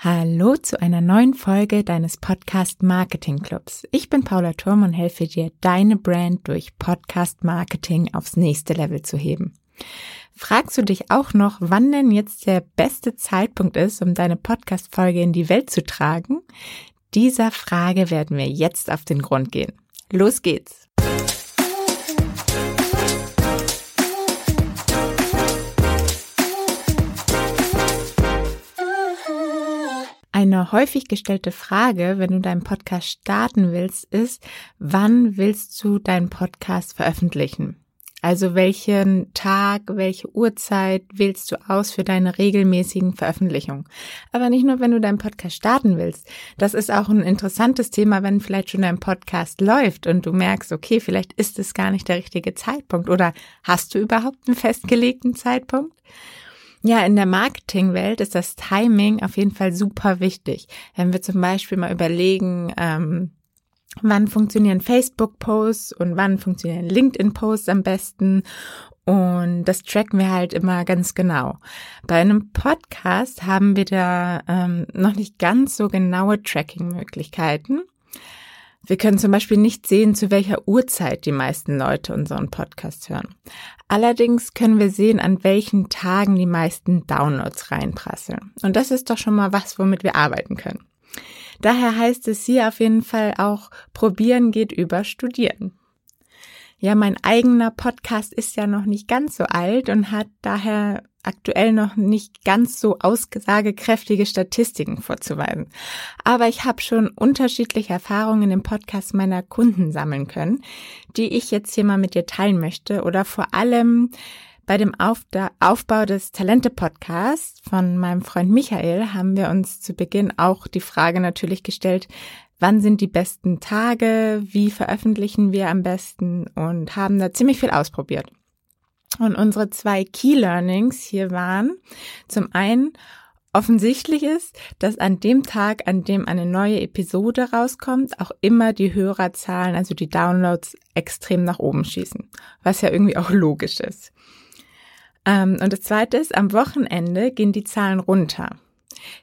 Hallo zu einer neuen Folge deines Podcast Marketing Clubs. Ich bin Paula Turm und helfe dir, deine Brand durch Podcast Marketing aufs nächste Level zu heben. Fragst du dich auch noch, wann denn jetzt der beste Zeitpunkt ist, um deine Podcast-Folge in die Welt zu tragen? Dieser Frage werden wir jetzt auf den Grund gehen. Los geht's! Eine häufig gestellte Frage, wenn du deinen Podcast starten willst, ist, wann willst du deinen Podcast veröffentlichen? Also welchen Tag, welche Uhrzeit wählst du aus für deine regelmäßigen Veröffentlichungen? Aber nicht nur, wenn du deinen Podcast starten willst. Das ist auch ein interessantes Thema, wenn vielleicht schon dein Podcast läuft und du merkst, okay, vielleicht ist es gar nicht der richtige Zeitpunkt oder hast du überhaupt einen festgelegten Zeitpunkt? Ja, in der Marketingwelt ist das Timing auf jeden Fall super wichtig. Wenn wir zum Beispiel mal überlegen, ähm, wann funktionieren Facebook-Posts und wann funktionieren LinkedIn-Posts am besten. Und das tracken wir halt immer ganz genau. Bei einem Podcast haben wir da ähm, noch nicht ganz so genaue Tracking-Möglichkeiten. Wir können zum Beispiel nicht sehen, zu welcher Uhrzeit die meisten Leute unseren Podcast hören. Allerdings können wir sehen, an welchen Tagen die meisten Downloads reinprasseln. Und das ist doch schon mal was, womit wir arbeiten können. Daher heißt es hier auf jeden Fall auch, probieren geht über studieren. Ja, mein eigener Podcast ist ja noch nicht ganz so alt und hat daher aktuell noch nicht ganz so aussagekräftige Statistiken vorzuweisen. Aber ich habe schon unterschiedliche Erfahrungen dem Podcast meiner Kunden sammeln können, die ich jetzt hier mal mit dir teilen möchte oder vor allem bei dem Aufbau des Talente-Podcasts von meinem Freund Michael haben wir uns zu Beginn auch die Frage natürlich gestellt, wann sind die besten Tage, wie veröffentlichen wir am besten und haben da ziemlich viel ausprobiert. Und unsere zwei Key Learnings hier waren zum einen, offensichtlich ist, dass an dem Tag, an dem eine neue Episode rauskommt, auch immer die Hörerzahlen, also die Downloads, extrem nach oben schießen, was ja irgendwie auch logisch ist. Ähm, und das Zweite ist, am Wochenende gehen die Zahlen runter.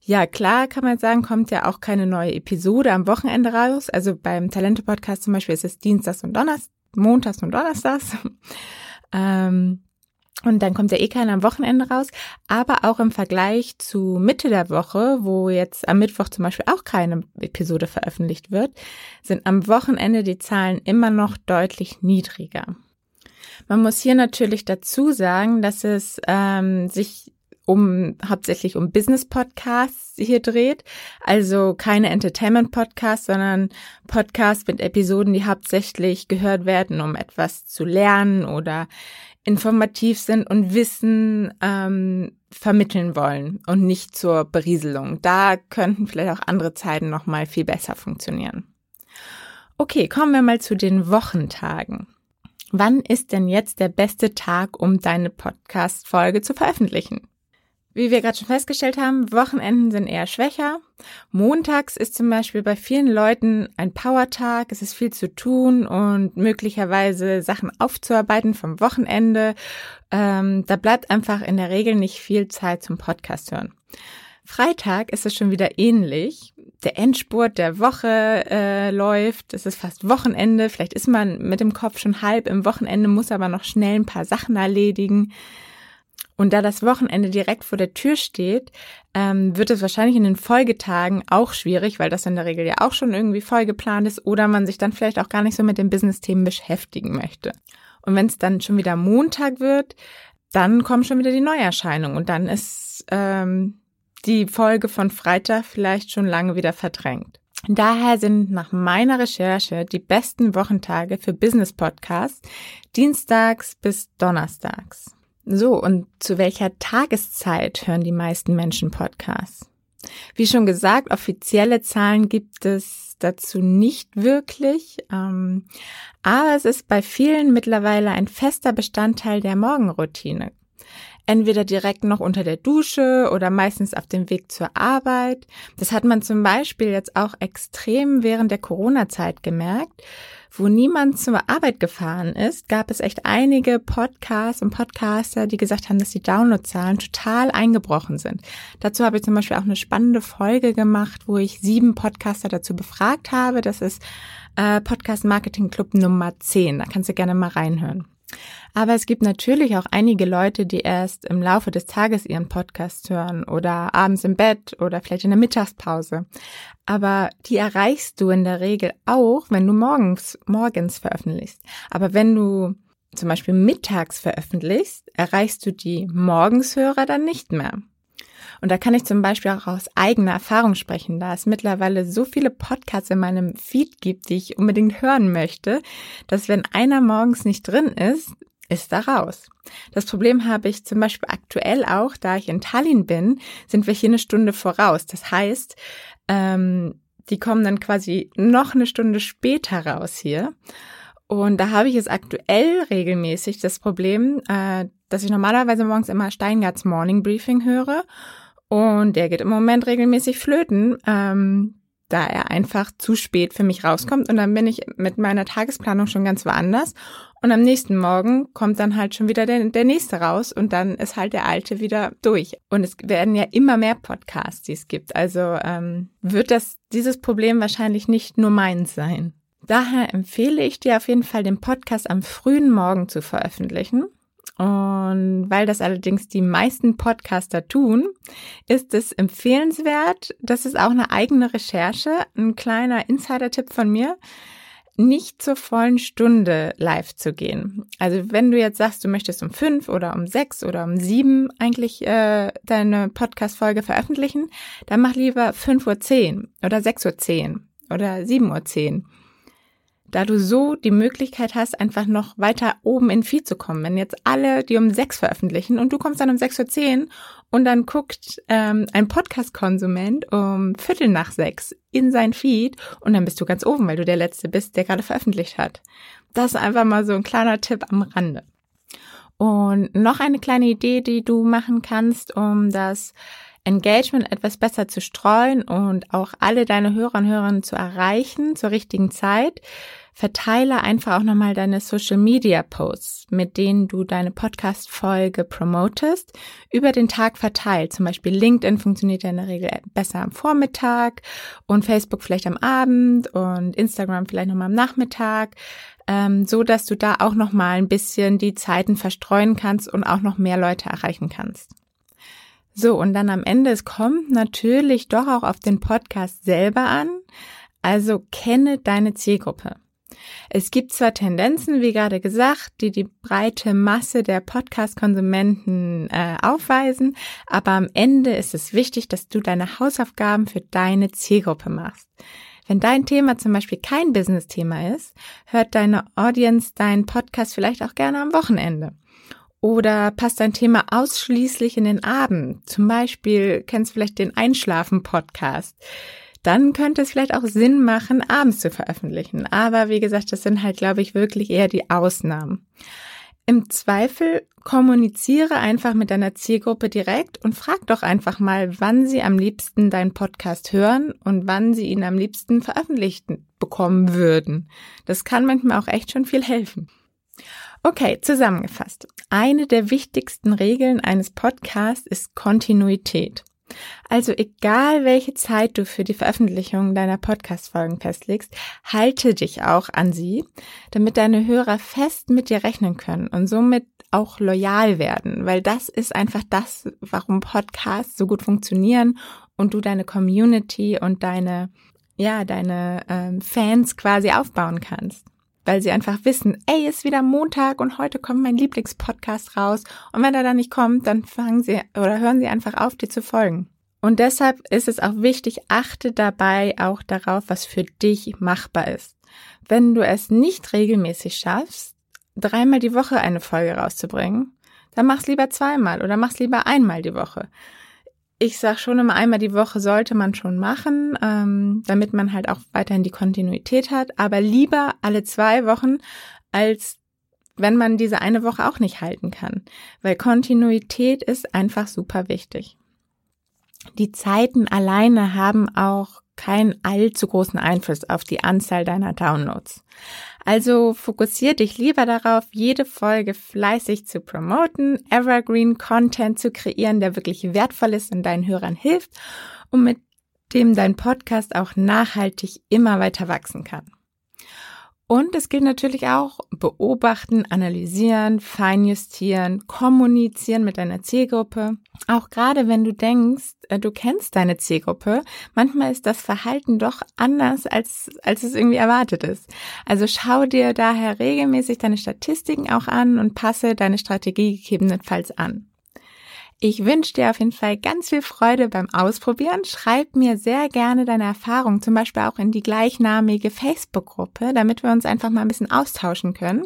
Ja, klar kann man sagen, kommt ja auch keine neue Episode am Wochenende raus. Also beim Talente-Podcast zum Beispiel ist es Dienstags und Donnerstags, Montags und Donnerstags. Ähm, und dann kommt ja eh keiner am Wochenende raus. Aber auch im Vergleich zu Mitte der Woche, wo jetzt am Mittwoch zum Beispiel auch keine Episode veröffentlicht wird, sind am Wochenende die Zahlen immer noch deutlich niedriger. Man muss hier natürlich dazu sagen, dass es ähm, sich um hauptsächlich um Business Podcasts hier dreht, also keine Entertainment Podcasts, sondern Podcasts mit Episoden, die hauptsächlich gehört werden, um etwas zu lernen oder informativ sind und Wissen ähm, vermitteln wollen und nicht zur Berieselung. Da könnten vielleicht auch andere Zeiten noch mal viel besser funktionieren. Okay, kommen wir mal zu den Wochentagen. Wann ist denn jetzt der beste Tag, um deine Podcast-Folge zu veröffentlichen? Wie wir gerade schon festgestellt haben, Wochenenden sind eher schwächer. Montags ist zum Beispiel bei vielen Leuten ein Powertag. Es ist viel zu tun und möglicherweise Sachen aufzuarbeiten vom Wochenende. Ähm, da bleibt einfach in der Regel nicht viel Zeit zum Podcast hören. Freitag ist es schon wieder ähnlich. Der Endspurt der Woche äh, läuft. Es ist fast Wochenende. Vielleicht ist man mit dem Kopf schon halb im Wochenende, muss aber noch schnell ein paar Sachen erledigen. Und da das Wochenende direkt vor der Tür steht, ähm, wird es wahrscheinlich in den Folgetagen auch schwierig, weil das in der Regel ja auch schon irgendwie vollgeplant ist oder man sich dann vielleicht auch gar nicht so mit den Business-Themen beschäftigen möchte. Und wenn es dann schon wieder Montag wird, dann kommen schon wieder die Neuerscheinungen und dann ist ähm, die Folge von Freitag vielleicht schon lange wieder verdrängt. Daher sind nach meiner Recherche die besten Wochentage für Business Podcasts dienstags bis donnerstags. So, und zu welcher Tageszeit hören die meisten Menschen Podcasts? Wie schon gesagt, offizielle Zahlen gibt es dazu nicht wirklich, ähm, aber es ist bei vielen mittlerweile ein fester Bestandteil der Morgenroutine. Entweder direkt noch unter der Dusche oder meistens auf dem Weg zur Arbeit. Das hat man zum Beispiel jetzt auch extrem während der Corona-Zeit gemerkt. Wo niemand zur Arbeit gefahren ist, gab es echt einige Podcasts und Podcaster, die gesagt haben, dass die Downloadzahlen total eingebrochen sind. Dazu habe ich zum Beispiel auch eine spannende Folge gemacht, wo ich sieben Podcaster dazu befragt habe. Das ist äh, Podcast Marketing Club Nummer 10. Da kannst du gerne mal reinhören. Aber es gibt natürlich auch einige Leute, die erst im Laufe des Tages ihren Podcast hören oder abends im Bett oder vielleicht in der Mittagspause. Aber die erreichst du in der Regel auch, wenn du morgens, morgens veröffentlichst. Aber wenn du zum Beispiel mittags veröffentlichst, erreichst du die Morgenshörer dann nicht mehr. Und da kann ich zum Beispiel auch aus eigener Erfahrung sprechen, da es mittlerweile so viele Podcasts in meinem Feed gibt, die ich unbedingt hören möchte, dass wenn einer morgens nicht drin ist, ist da raus. Das Problem habe ich zum Beispiel aktuell auch, da ich in Tallinn bin, sind wir hier eine Stunde voraus. Das heißt, ähm, die kommen dann quasi noch eine Stunde später raus hier. Und da habe ich jetzt aktuell regelmäßig das Problem, äh, dass ich normalerweise morgens immer Steingarts Morning Briefing höre. Und der geht im Moment regelmäßig flöten, ähm, da er einfach zu spät für mich rauskommt. Und dann bin ich mit meiner Tagesplanung schon ganz woanders. Und am nächsten Morgen kommt dann halt schon wieder der, der nächste raus und dann ist halt der alte wieder durch. Und es werden ja immer mehr Podcasts, die es gibt. Also ähm, wird das dieses Problem wahrscheinlich nicht nur meins sein. Daher empfehle ich dir auf jeden Fall, den Podcast am frühen Morgen zu veröffentlichen. Und weil das allerdings die meisten Podcaster tun, ist es empfehlenswert, das ist auch eine eigene Recherche, ein kleiner Insider-Tipp von mir, nicht zur vollen Stunde live zu gehen. Also wenn du jetzt sagst, du möchtest um fünf oder um sechs oder um sieben eigentlich äh, deine Podcast-Folge veröffentlichen, dann mach lieber fünf Uhr zehn oder sechs Uhr zehn oder sieben Uhr zehn da du so die Möglichkeit hast, einfach noch weiter oben in Feed zu kommen. Wenn jetzt alle die um sechs veröffentlichen und du kommst dann um sechs Uhr zehn und dann guckt ähm, ein Podcast-Konsument um Viertel nach sechs in sein Feed und dann bist du ganz oben, weil du der Letzte bist, der gerade veröffentlicht hat. Das ist einfach mal so ein kleiner Tipp am Rande. Und noch eine kleine Idee, die du machen kannst, um das Engagement etwas besser zu streuen und auch alle deine Hörer und Hörerinnen zu erreichen zur richtigen Zeit, verteile einfach auch nochmal deine Social Media Posts, mit denen du deine Podcast Folge promotest, über den Tag verteilt. Zum Beispiel LinkedIn funktioniert ja in der Regel besser am Vormittag und Facebook vielleicht am Abend und Instagram vielleicht nochmal am Nachmittag, ähm, so dass du da auch nochmal ein bisschen die Zeiten verstreuen kannst und auch noch mehr Leute erreichen kannst. So, und dann am Ende, es kommt natürlich doch auch auf den Podcast selber an. Also kenne deine Zielgruppe. Es gibt zwar Tendenzen, wie gerade gesagt, die die breite Masse der Podcast-Konsumenten äh, aufweisen, aber am Ende ist es wichtig, dass du deine Hausaufgaben für deine Zielgruppe machst. Wenn dein Thema zum Beispiel kein Business-Thema ist, hört deine Audience deinen Podcast vielleicht auch gerne am Wochenende. Oder passt dein Thema ausschließlich in den Abend? Zum Beispiel kennst du vielleicht den Einschlafen-Podcast dann könnte es vielleicht auch Sinn machen, abends zu veröffentlichen. Aber wie gesagt, das sind halt, glaube ich, wirklich eher die Ausnahmen. Im Zweifel kommuniziere einfach mit deiner Zielgruppe direkt und frag doch einfach mal, wann sie am liebsten deinen Podcast hören und wann sie ihn am liebsten veröffentlicht bekommen würden. Das kann manchmal auch echt schon viel helfen. Okay, zusammengefasst. Eine der wichtigsten Regeln eines Podcasts ist Kontinuität. Also egal welche Zeit du für die Veröffentlichung deiner Podcast-Folgen festlegst, halte dich auch an sie, damit deine Hörer fest mit dir rechnen können und somit auch loyal werden, weil das ist einfach das, warum Podcasts so gut funktionieren und du deine Community und deine, ja, deine ähm, Fans quasi aufbauen kannst weil sie einfach wissen, ey, ist wieder Montag und heute kommt mein Lieblingspodcast raus. Und wenn er dann nicht kommt, dann fangen sie oder hören sie einfach auf, dir zu folgen. Und deshalb ist es auch wichtig, achte dabei auch darauf, was für dich machbar ist. Wenn du es nicht regelmäßig schaffst, dreimal die Woche eine Folge rauszubringen, dann mach's lieber zweimal oder mach's lieber einmal die Woche ich sage schon immer, einmal die Woche sollte man schon machen, ähm, damit man halt auch weiterhin die Kontinuität hat, aber lieber alle zwei Wochen als wenn man diese eine Woche auch nicht halten kann, weil Kontinuität ist einfach super wichtig. Die Zeiten alleine haben auch keinen allzu großen Einfluss auf die Anzahl deiner Downloads. Also fokussier dich lieber darauf, jede Folge fleißig zu promoten, Evergreen Content zu kreieren, der wirklich wertvoll ist und deinen Hörern hilft und mit dem dein Podcast auch nachhaltig immer weiter wachsen kann. Und es gilt natürlich auch beobachten, analysieren, feinjustieren, kommunizieren mit deiner Zielgruppe. Auch gerade wenn du denkst, äh, du kennst deine Zielgruppe, manchmal ist das Verhalten doch anders, als, als es irgendwie erwartet ist. Also schau dir daher regelmäßig deine Statistiken auch an und passe deine Strategie gegebenenfalls an. Ich wünsche dir auf jeden Fall ganz viel Freude beim Ausprobieren. Schreib mir sehr gerne deine Erfahrungen, zum Beispiel auch in die gleichnamige Facebook-Gruppe, damit wir uns einfach mal ein bisschen austauschen können.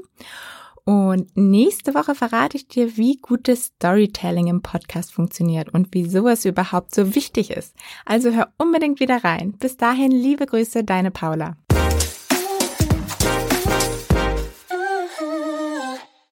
Und nächste Woche verrate ich dir, wie gutes Storytelling im Podcast funktioniert und wieso es überhaupt so wichtig ist. Also hör unbedingt wieder rein. Bis dahin, liebe Grüße, deine Paula.